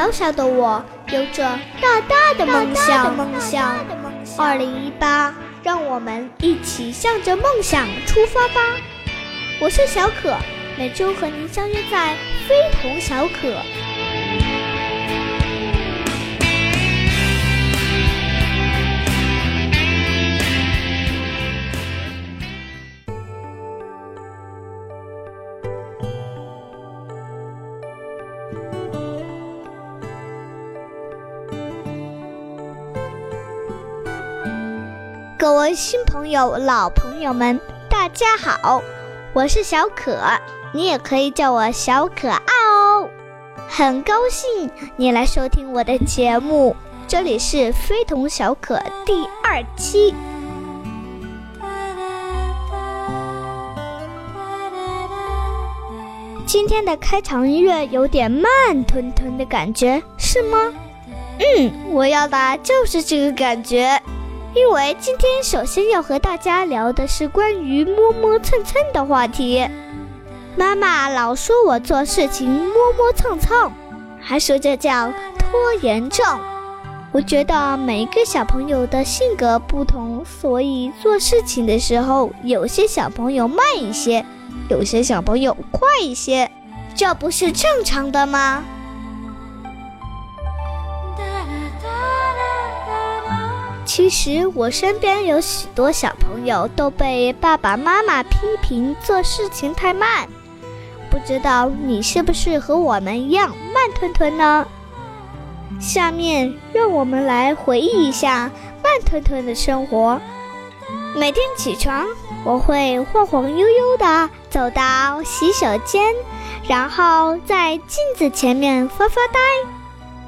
小小的我有着大大的梦想。梦想。二零一八，让我们一起向着梦想出发吧！我是小可，每周和您相约在非同小可。新朋友、老朋友们，大家好，我是小可，你也可以叫我小可爱哦。很高兴你来收听我的节目，这里是非同小可第二期。今天的开场音乐有点慢吞吞的感觉，是吗？嗯，我要的就是这个感觉。因为今天首先要和大家聊的是关于磨磨蹭蹭的话题。妈妈老说我做事情磨磨蹭蹭，还说这叫拖延症。我觉得每个小朋友的性格不同，所以做事情的时候，有些小朋友慢一些，有些小朋友快一些，这不是正常的吗？其实我身边有许多小朋友都被爸爸妈妈批评做事情太慢，不知道你是不是和我们一样慢吞吞呢？下面让我们来回忆一下慢吞吞的生活。每天起床，我会晃晃悠悠地走到洗手间，然后在镜子前面发发呆。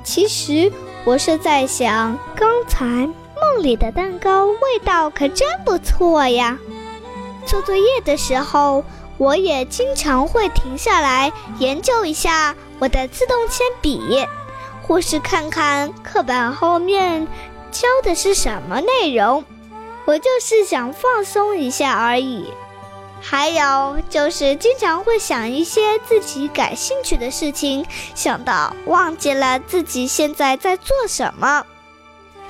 其实我是在想刚才。梦里的蛋糕味道可真不错呀！做作业的时候，我也经常会停下来研究一下我的自动铅笔，或是看看课本后面教的是什么内容。我就是想放松一下而已。还有就是经常会想一些自己感兴趣的事情，想到忘记了自己现在在做什么。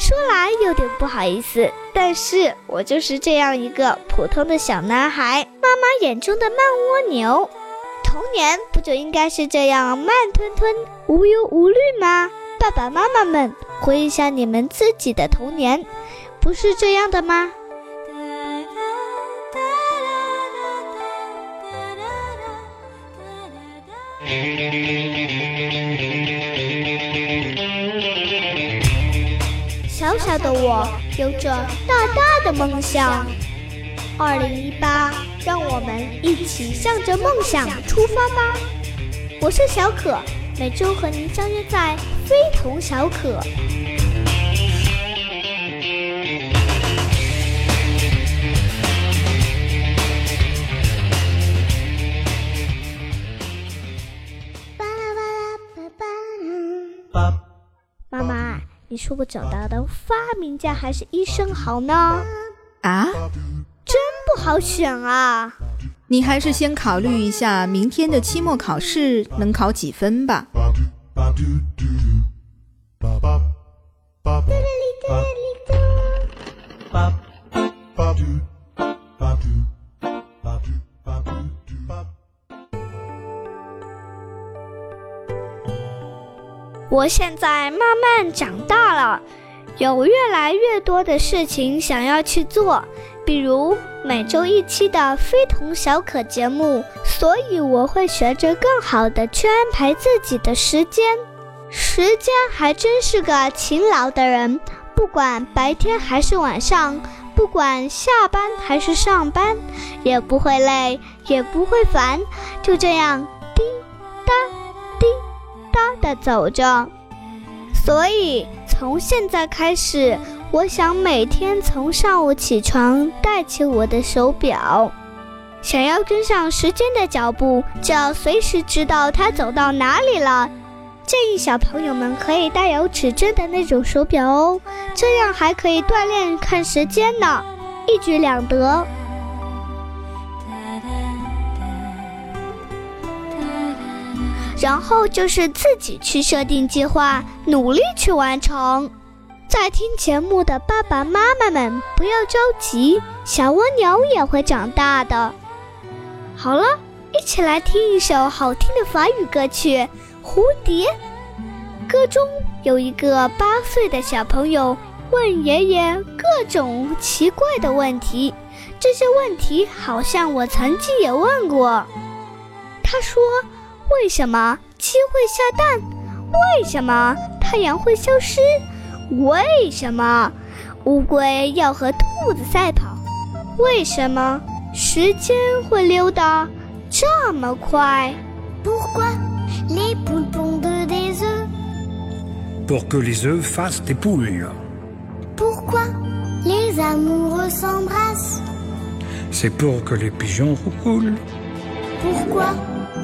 说来有点不好意思，但是我就是这样一个普通的小男孩，妈妈眼中的慢蜗牛。童年不就应该是这样慢吞吞、无忧无虑吗？爸爸妈妈们，回忆下你们自己的童年，不是这样的吗？小的我有着大大的梦想。二零一八，让我们一起向着梦想出发吧！我是小可，每周和您相约在非同小可。你说我长大的发明家还是医生好呢？啊，真不好选啊！你还是先考虑一下明天的期末考试能考几分吧。我现在慢慢长大了，有越来越多的事情想要去做，比如每周一期的非同小可节目，所以我会学着更好的去安排自己的时间。时间还真是个勤劳的人，不管白天还是晚上，不管下班还是上班，也不会累，也不会烦，就这样。哒的走着，所以从现在开始，我想每天从上午起床带起我的手表，想要跟上时间的脚步，就要随时知道它走到哪里了。建议小朋友们可以带有指针的那种手表哦，这样还可以锻炼看时间呢，一举两得。然后就是自己去设定计划，努力去完成。在听节目的爸爸妈妈们，不要着急，小蜗牛也会长大的。好了，一起来听一首好听的法语歌曲《蝴蝶》。歌中有一个八岁的小朋友问爷爷各种奇怪的问题，这些问题好像我曾经也问过。他说。为什么鸡会下蛋？为什么太阳会消失？为什么乌龟要和兔子赛跑？为什么时间会溜得这么快？Pourquoi les poules pondent des œufs? Pour que les œufs fassent des poules. Pourquoi les amoureux s'embrassent? C'est pour que les pigeons roulent. Pourquoi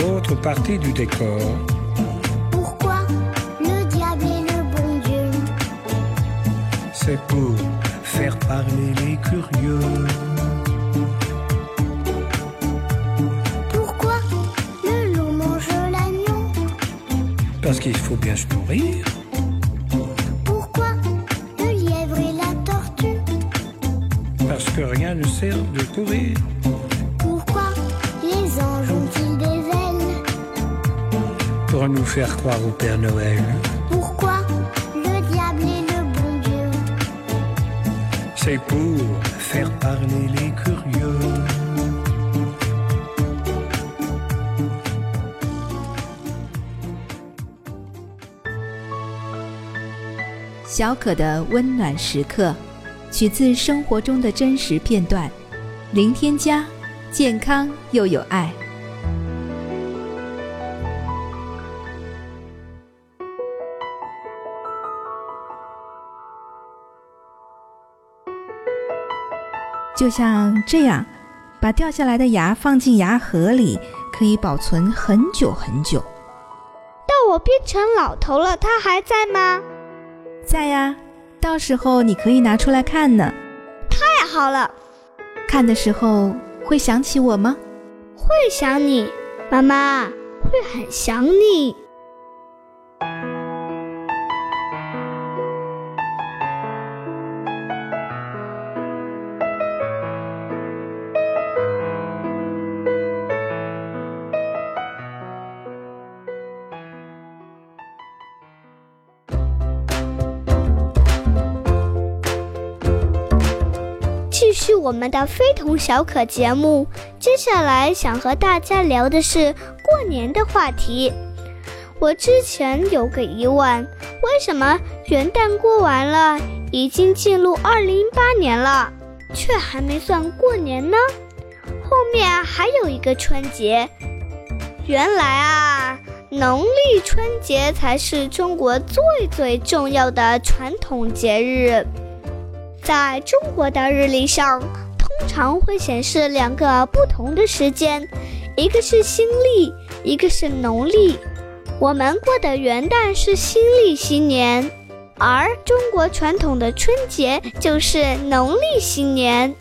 L'autre partie du décor. Pourquoi le diable est le bon Dieu C'est pour faire parler les curieux. Pourquoi le loup mange l'agneau Parce qu'il faut bien se nourrir. rien ne sert de courir. pour nous faire croire au Père Noël. Pourquoi le diable est le bon Dieu C'est pour faire parler les curieux. 小可的温暖时刻， 取自生活中的真实片段，零添加，健康又有爱。就像这样，把掉下来的牙放进牙盒里，可以保存很久很久。到我变成老头了，它还在吗？在呀，到时候你可以拿出来看呢。太好了！看的时候会想起我吗？会想你，妈妈会很想你。续我们的非同小可节目，接下来想和大家聊的是过年的话题。我之前有个疑问：为什么元旦过完了，已经进入二零一八年了，却还没算过年呢？后面还有一个春节。原来啊，农历春节才是中国最最重要的传统节日。在中国的日历上，通常会显示两个不同的时间，一个是新历，一个是农历。我们过的元旦是新历新年，而中国传统的春节就是农历新年。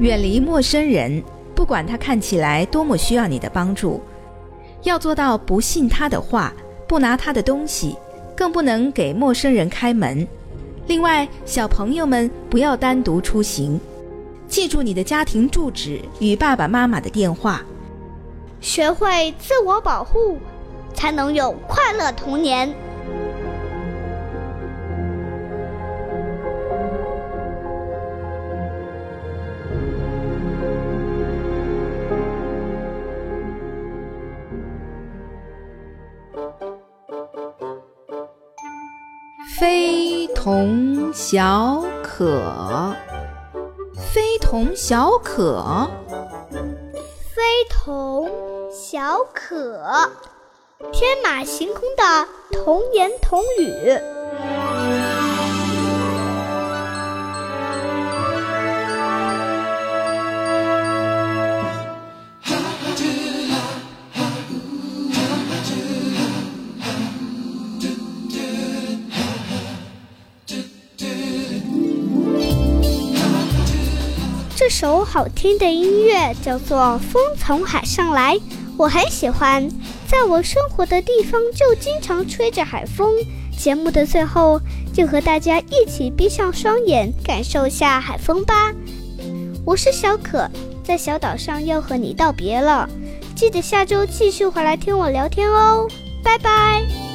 远离陌生人，不管他看起来多么需要你的帮助，要做到不信他的话，不拿他的东西，更不能给陌生人开门。另外，小朋友们不要单独出行，记住你的家庭住址与爸爸妈妈的电话。学会自我保护，才能有快乐童年。童小可，非同小可，非同小可，天马行空的童言童语。首好听的音乐叫做《风从海上来》，我很喜欢。在我生活的地方就经常吹着海风。节目的最后，就和大家一起闭上双眼，感受一下海风吧。我是小可，在小岛上要和你道别了，记得下周继续回来听我聊天哦，拜拜。